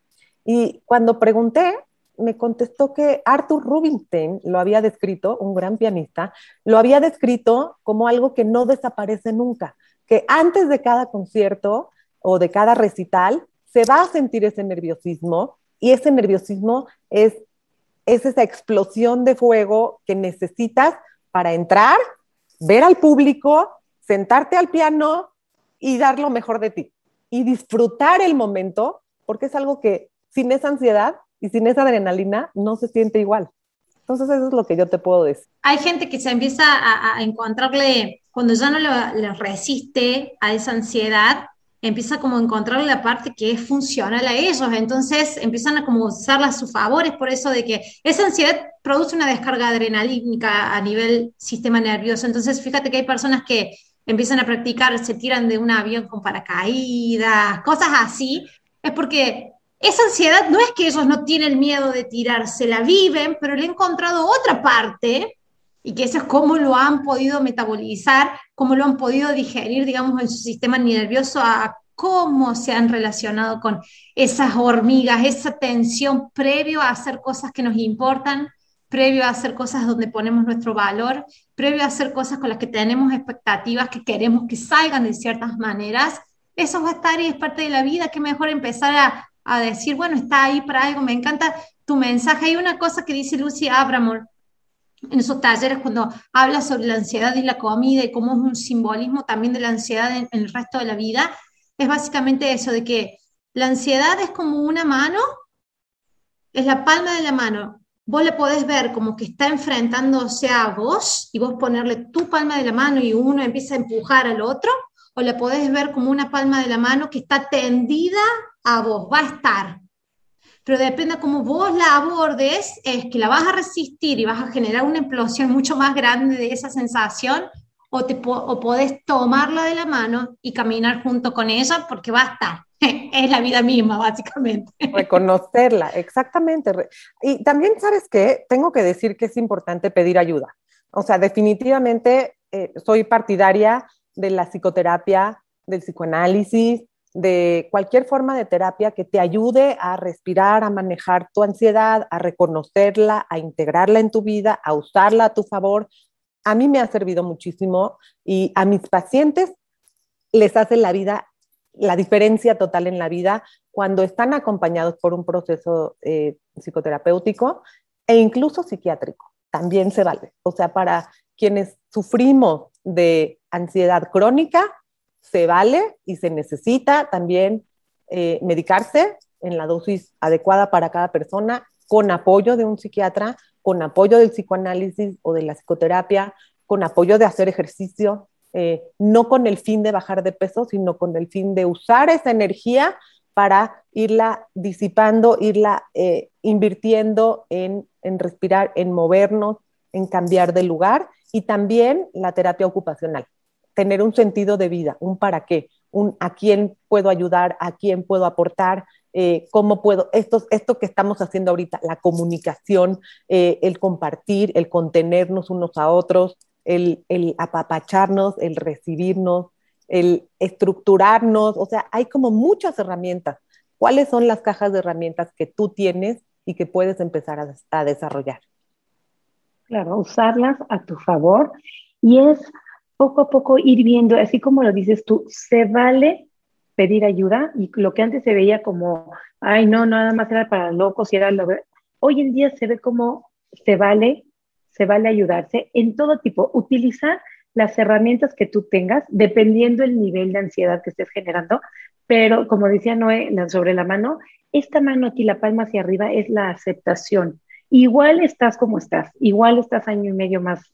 Y cuando pregunté, me contestó que Arthur Rubinstein lo había descrito, un gran pianista, lo había descrito como algo que no desaparece nunca, que antes de cada concierto o de cada recital se va a sentir ese nerviosismo y ese nerviosismo es, es esa explosión de fuego que necesitas para entrar, ver al público, sentarte al piano y dar lo mejor de ti y disfrutar el momento, porque es algo que sin esa ansiedad y sin esa adrenalina no se siente igual. Entonces eso es lo que yo te puedo decir. Hay gente que se empieza a, encontrarle, cuando ya no le, resiste a esa ansiedad, empieza como a encontrarle la parte que es funcional a ellos, entonces empiezan a como usarla a sus favores, por eso de que esa ansiedad produce una descarga adrenalínica a nivel sistema nervioso, entonces fíjate que hay personas que empiezan a practicar, se tiran de un avión con paracaídas, cosas así, es porque esa ansiedad no es que ellos no tienen miedo de tirarse, la viven, pero le he encontrado otra parte y que eso es cómo lo han podido metabolizar, cómo lo han podido digerir, digamos, en su sistema nervioso, a cómo se han relacionado con esas hormigas, esa tensión previo a hacer cosas que nos importan, previo a hacer cosas donde ponemos nuestro valor, previo a hacer cosas con las que tenemos expectativas que queremos que salgan de ciertas maneras. Eso va a estar y es parte de la vida, que mejor empezar a, a decir, bueno, está ahí para algo, me encanta tu mensaje. Hay una cosa que dice Lucy Abramor en esos talleres cuando habla sobre la ansiedad y la comida y cómo es un simbolismo también de la ansiedad en, el resto de la vida, es básicamente eso, de que la ansiedad es como una mano, es la palma de la mano. Vos le podés ver como que está enfrentándose a vos y vos ponerle tu palma de la mano y uno empieza a empujar al otro, o la podés ver como una palma de la mano que está tendida a vos, va a estar pero depende cómo vos la abordes, es que la vas a resistir y vas a generar una explosión mucho más grande de esa sensación, o, te, o podés tomarla de la mano y caminar junto con ella porque va a estar. Es la vida misma, básicamente. Reconocerla, exactamente. Y también, ¿sabes qué? Tengo que decir que es importante pedir ayuda. O sea, definitivamente eh, soy partidaria de la psicoterapia, del psicoanálisis, de cualquier forma de terapia que te ayude a respirar, a manejar tu ansiedad, a reconocerla, a integrarla en tu vida, a usarla a tu favor. A mí me ha servido muchísimo y a mis pacientes les hace la vida, la diferencia total en la vida cuando están acompañados por un proceso eh, psicoterapéutico e incluso psiquiátrico. También se vale. O sea, para quienes sufrimos de ansiedad crónica, se vale y se necesita también eh, medicarse en la dosis adecuada para cada persona, con apoyo de un psiquiatra, con apoyo del psicoanálisis o de la psicoterapia, con apoyo de hacer ejercicio, eh, no con el fin de bajar de peso, sino con el fin de usar esa energía para irla disipando, irla eh, invirtiendo en, en respirar, en movernos, en cambiar de lugar y también la terapia ocupacional tener un sentido de vida, un para qué, un a quién puedo ayudar, a quién puedo aportar, eh, cómo puedo, esto, esto que estamos haciendo ahorita, la comunicación, eh, el compartir, el contenernos unos a otros, el, apapacharnos, el recibirnos, el estructurarnos, o sea, hay como muchas herramientas. ¿Cuáles son las cajas de herramientas que tú tienes y que puedes empezar a, a desarrollar? Claro, usarlas a tu favor y es poco a poco ir viendo, así como lo dices tú, se vale pedir ayuda y lo que antes se veía como, ay, no, nada más era para locos y era lo Hoy en día se ve como se vale, se vale ayudarse en todo tipo, utilizar las herramientas que tú tengas, dependiendo el nivel de ansiedad que estés generando, pero como decía Noé, sobre la mano, esta mano aquí, la palma hacia arriba, es la aceptación. Igual estás como estás, igual estás año y medio más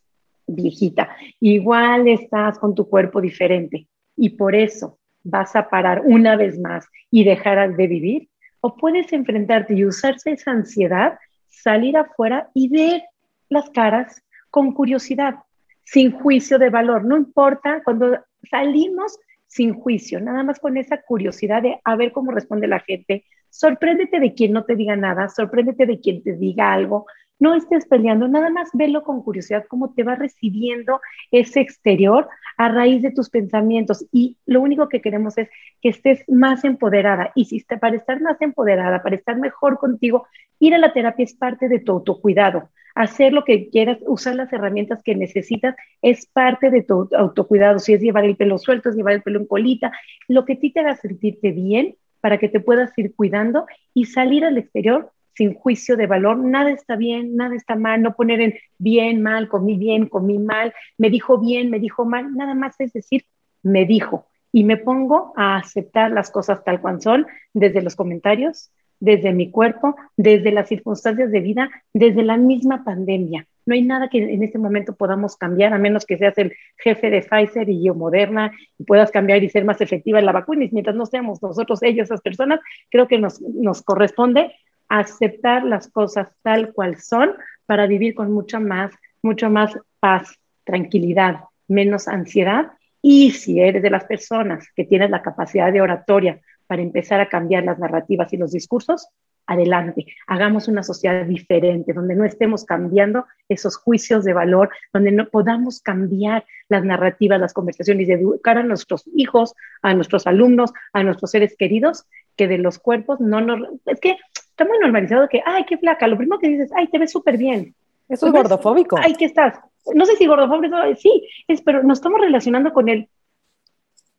viejita, igual estás con tu cuerpo diferente y por eso vas a parar una vez más y dejar de vivir, o puedes enfrentarte y usarse esa ansiedad, salir afuera y ver las caras con curiosidad, sin juicio de valor, no importa cuando salimos sin juicio, nada más con esa curiosidad de a ver cómo responde la gente. Sorpréndete de quien no te diga nada, sorpréndete de quien te diga algo, no estés peleando, nada más velo con curiosidad cómo te va recibiendo ese exterior a raíz de tus pensamientos. Y lo único que queremos es que estés más empoderada. Y si para estar más empoderada, para estar mejor contigo, ir a la terapia es parte de tu autocuidado. Hacer lo que quieras, usar las herramientas que necesitas, es parte de tu autocuidado. Si es llevar el pelo suelto, es llevar el pelo en colita, lo que a ti te haga sentirte bien para que te puedas ir cuidando y salir al exterior sin juicio de valor, nada está bien, nada está mal, no poner en bien, mal, comí bien, comí mal, me dijo bien, me dijo mal, nada más es decir, me dijo. Y me pongo a aceptar las cosas tal cual son, desde los comentarios, desde mi cuerpo, desde las circunstancias de vida, desde la misma pandemia. No hay nada que en este momento podamos cambiar, a menos que seas el jefe de Pfizer y yo Moderna y puedas cambiar y ser más efectiva en la vacuna. Mientras no seamos nosotros, ellos, esas personas, creo que nos corresponde aceptar las cosas tal cual son para vivir con mucha más, mucho más paz, tranquilidad, menos ansiedad. Y si eres de las personas que tienes la capacidad de oratoria para empezar a cambiar las narrativas y los discursos, adelante, hagamos una sociedad diferente, donde no estemos cambiando esos juicios de valor, donde no podamos cambiar las narrativas, las conversaciones, de educar a nuestros hijos, a nuestros alumnos, a nuestros seres queridos, que de los cuerpos no nos... Es que está muy normalizado que, ay, qué flaca, lo primero que dices, ay, te ves súper bien. Eso es gordofóbico. Ay, ¿qué estás? No sé si gordofóbico, sí, es, pero nos estamos relacionando con el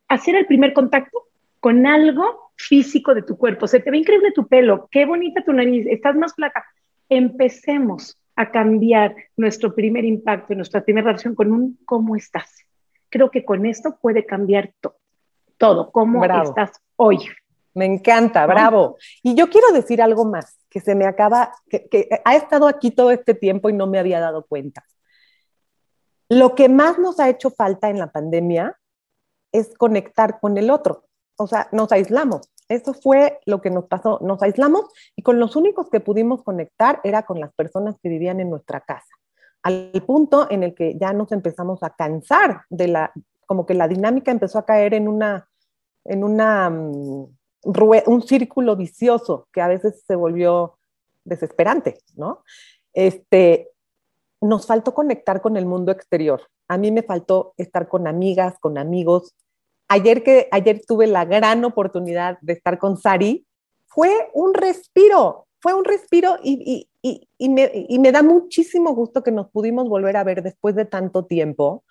hacer el primer contacto con algo físico de tu cuerpo. Se te ve increíble tu pelo, qué bonita tu nariz, estás más flaca. Empecemos a cambiar nuestro primer impacto, nuestra primera relación con un ¿cómo estás? Creo que con esto puede cambiar todo, todo, cómo estás hoy. Me encanta, bravo. Y yo quiero decir algo más, que se me acaba, que, que ha estado aquí todo este tiempo y no me había dado cuenta. Lo que más nos ha hecho falta en la pandemia es conectar con el otro o sea, nos aislamos. Eso fue lo que nos pasó. Nos aislamos y con los únicos que pudimos conectar era con las personas que vivían en nuestra casa. Al punto en el que ya nos empezamos a cansar de la, como que la dinámica empezó a caer en una, en una, mm, un círculo vicioso que a veces se volvió desesperante, ¿no? Este, nos faltó conectar con el mundo exterior. A mí me faltó estar con amigas, con amigos, ayer que ayer tuve la gran oportunidad de estar con Sari, fue un respiro, fue un respiro y, y, y, me, y, me, da muchísimo gusto que nos pudimos volver a ver después de tanto tiempo.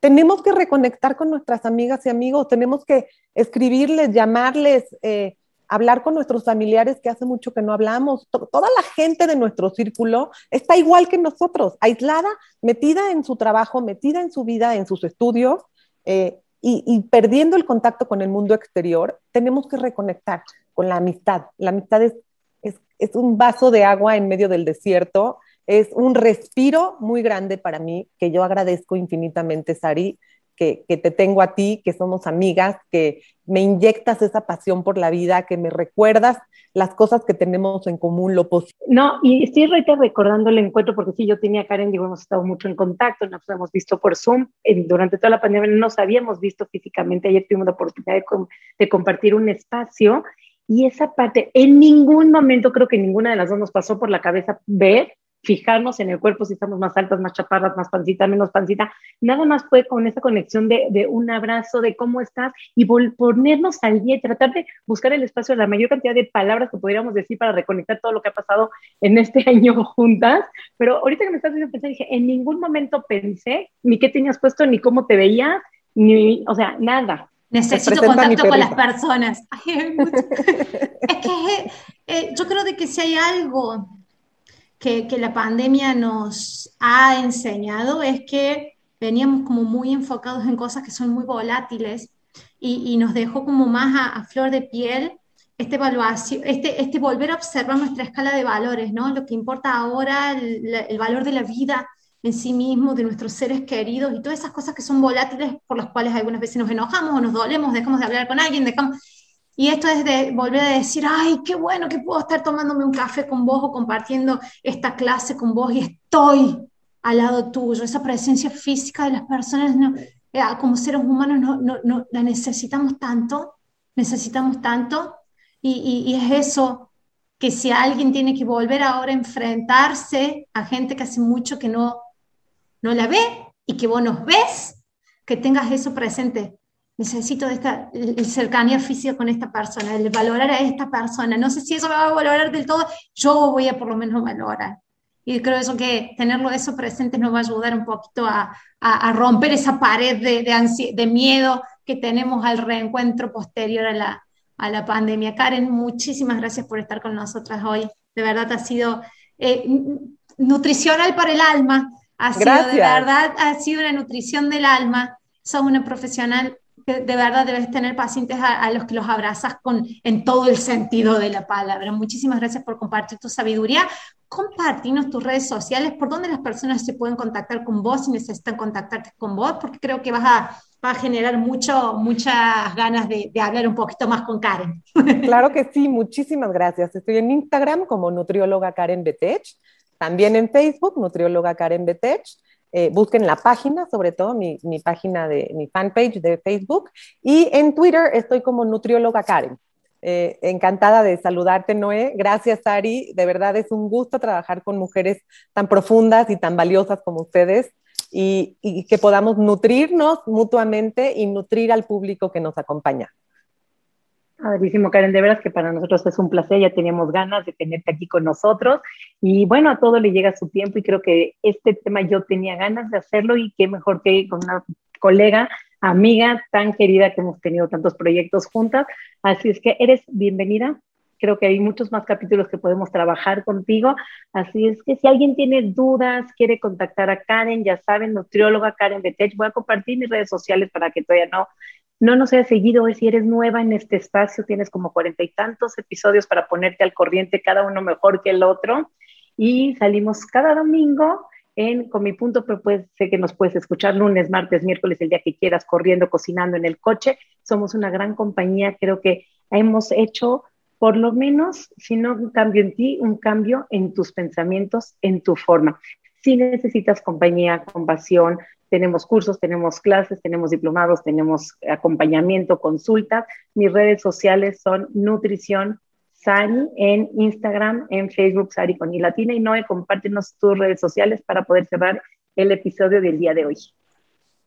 Tenemos que reconectar con nuestras amigas y amigos, tenemos que escribirles, llamarles, eh, hablar con nuestros familiares que hace mucho que no hablamos. toda la gente de nuestro círculo está igual que nosotros, aislada, metida en su trabajo, metida en su vida, en sus estudios. Eh, y, perdiendo el contacto con el mundo exterior, tenemos que reconectar con la amistad. La amistad es, es, es, un vaso de agua en medio del desierto, es un respiro muy grande para mí, que yo agradezco infinitamente, Sari, que, que, te tengo a ti, que somos amigas, que me inyectas esa pasión por la vida, que me recuerdas las cosas que tenemos en común, lo posible. No, y estoy ahorita recordando el encuentro, porque sí, yo tenía a Karen, digo, hemos estado mucho en contacto, nos hemos visto por Zoom, durante toda la pandemia no nos habíamos visto físicamente, ayer tuvimos la oportunidad de, de compartir un espacio, y esa parte, en ningún momento creo que ninguna de las dos nos pasó por la cabeza ver fijarnos en el cuerpo si estamos más altas, más chaparras, más pancita, menos pancita. Nada más fue con esa conexión de, de un abrazo, de cómo estás y ponernos al día y tratar de buscar el espacio de la mayor cantidad de palabras que pudiéramos decir para reconectar todo lo que ha pasado en este año juntas. Pero ahorita que me estás haciendo pensar, dije, en ningún momento pensé ni qué tenías puesto, ni cómo te veías, ni, o sea, nada. Necesito contacto con las personas. es que eh, yo creo de que si hay algo que, la pandemia nos ha enseñado es que veníamos como muy enfocados en cosas que son muy volátiles y, nos dejó como más a, flor de piel este, evaluación, este, este volver a observar nuestra escala de valores, ¿no? Lo que importa ahora, el, valor de la vida en sí mismo, de nuestros seres queridos y todas esas cosas que son volátiles por las cuales algunas veces nos enojamos o nos dolemos, dejamos de hablar con alguien, dejamos... Y esto es de volver a decir, ay, qué bueno que puedo estar tomándome un café con vos o compartiendo esta clase con vos y estoy al lado tuyo. Esa presencia física de las personas, eh, como seres humanos, no, no, la necesitamos tanto, necesitamos tanto. Y, y, es eso, que si alguien tiene que volver ahora a enfrentarse a gente que hace mucho que no, no la ve y que vos nos ves, que tengas eso presente necesito esta, el, cercanía física con esta persona, el valorar a esta persona. No sé si eso me va a valorar del todo, yo voy a por lo menos valorar. Y creo eso que tenerlo eso presente nos va a ayudar un poquito a, a, romper esa pared de, de, de, miedo que tenemos al reencuentro posterior a la, a la pandemia. Karen, muchísimas gracias por estar con nosotras hoy. De verdad ha sido eh, nutricional para el alma. Ha sido, de verdad, ha sido una nutrición del alma. Sos una profesional de verdad debes tener pacientes a, los que los abrazas con, en todo el sentido de la palabra. Muchísimas gracias por compartir tu sabiduría. Compartinos tus redes sociales, por donde las personas se pueden contactar con vos si necesitan contactarte con vos, porque creo que vas a, a generar muchas ganas de, de, hablar un poquito más con Karen. Claro que sí, muchísimas gracias. Estoy en Instagram como nutrióloga Karen Betech, también en Facebook, nutrióloga Karen Betech. Eh, busquen la página, sobre todo mi, página de mi fanpage de Facebook. Y en Twitter estoy como nutrióloga Karen. Eh, encantada de saludarte, Noé. Gracias, Ari. De verdad es un gusto trabajar con mujeres tan profundas y tan valiosas como ustedes y que podamos nutrirnos mutuamente y nutrir al público que nos acompaña. Padrísimo, Karen, de veras que para nosotros es un placer, ya teníamos ganas de tenerte aquí con nosotros y bueno, a todo le llega su tiempo y creo que este tema yo tenía ganas de hacerlo y qué mejor que con una colega, amiga tan querida que hemos tenido tantos proyectos juntas, así es que eres bienvenida. Creo que hay muchos más capítulos que podemos trabajar contigo. Así es que si alguien tiene dudas, quiere contactar a Karen, ya saben, nutrióloga Karen Betech, voy a compartir mis redes sociales para que todavía no no nos hayas seguido, si eres nueva en este espacio, tienes como cuarenta y tantos episodios para ponerte al corriente, cada uno mejor que el otro. Y salimos cada domingo en Con mi punto, pero pues sé que nos puedes escuchar lunes, martes, miércoles, el día que quieras, corriendo, cocinando en el coche. Somos una gran compañía, creo que hemos hecho por lo menos, si no un cambio en ti, un cambio en tus pensamientos, en tu forma. Si necesitas compañía, compasión, tenemos cursos, tenemos clases, tenemos diplomados, tenemos acompañamiento, consultas. Mis redes sociales son Nutrición Sani en Instagram, en Facebook, Sari con I Latina. Y compártenos tus redes sociales para poder cerrar el episodio del día de hoy.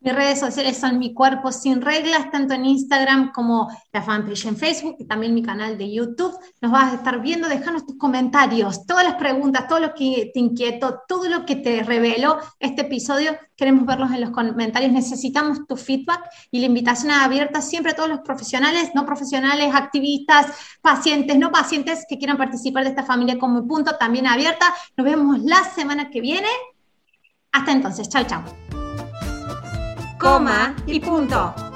Mis redes sociales son Mi Cuerpo Sin Reglas, tanto en Instagram como la fanpage en Facebook y también mi canal de YouTube. Nos vas a estar viendo, déjanos tus comentarios, todas las preguntas, todo lo que te inquietó, todo lo que te reveló este episodio. Queremos verlos en los comentarios, necesitamos tu feedback y la invitación abierta siempre a todos los profesionales, no profesionales, activistas, pacientes, no pacientes que quieran participar de esta familia como punto, también abierta. Nos vemos la semana que viene. Hasta entonces, chao, chao coma y punto.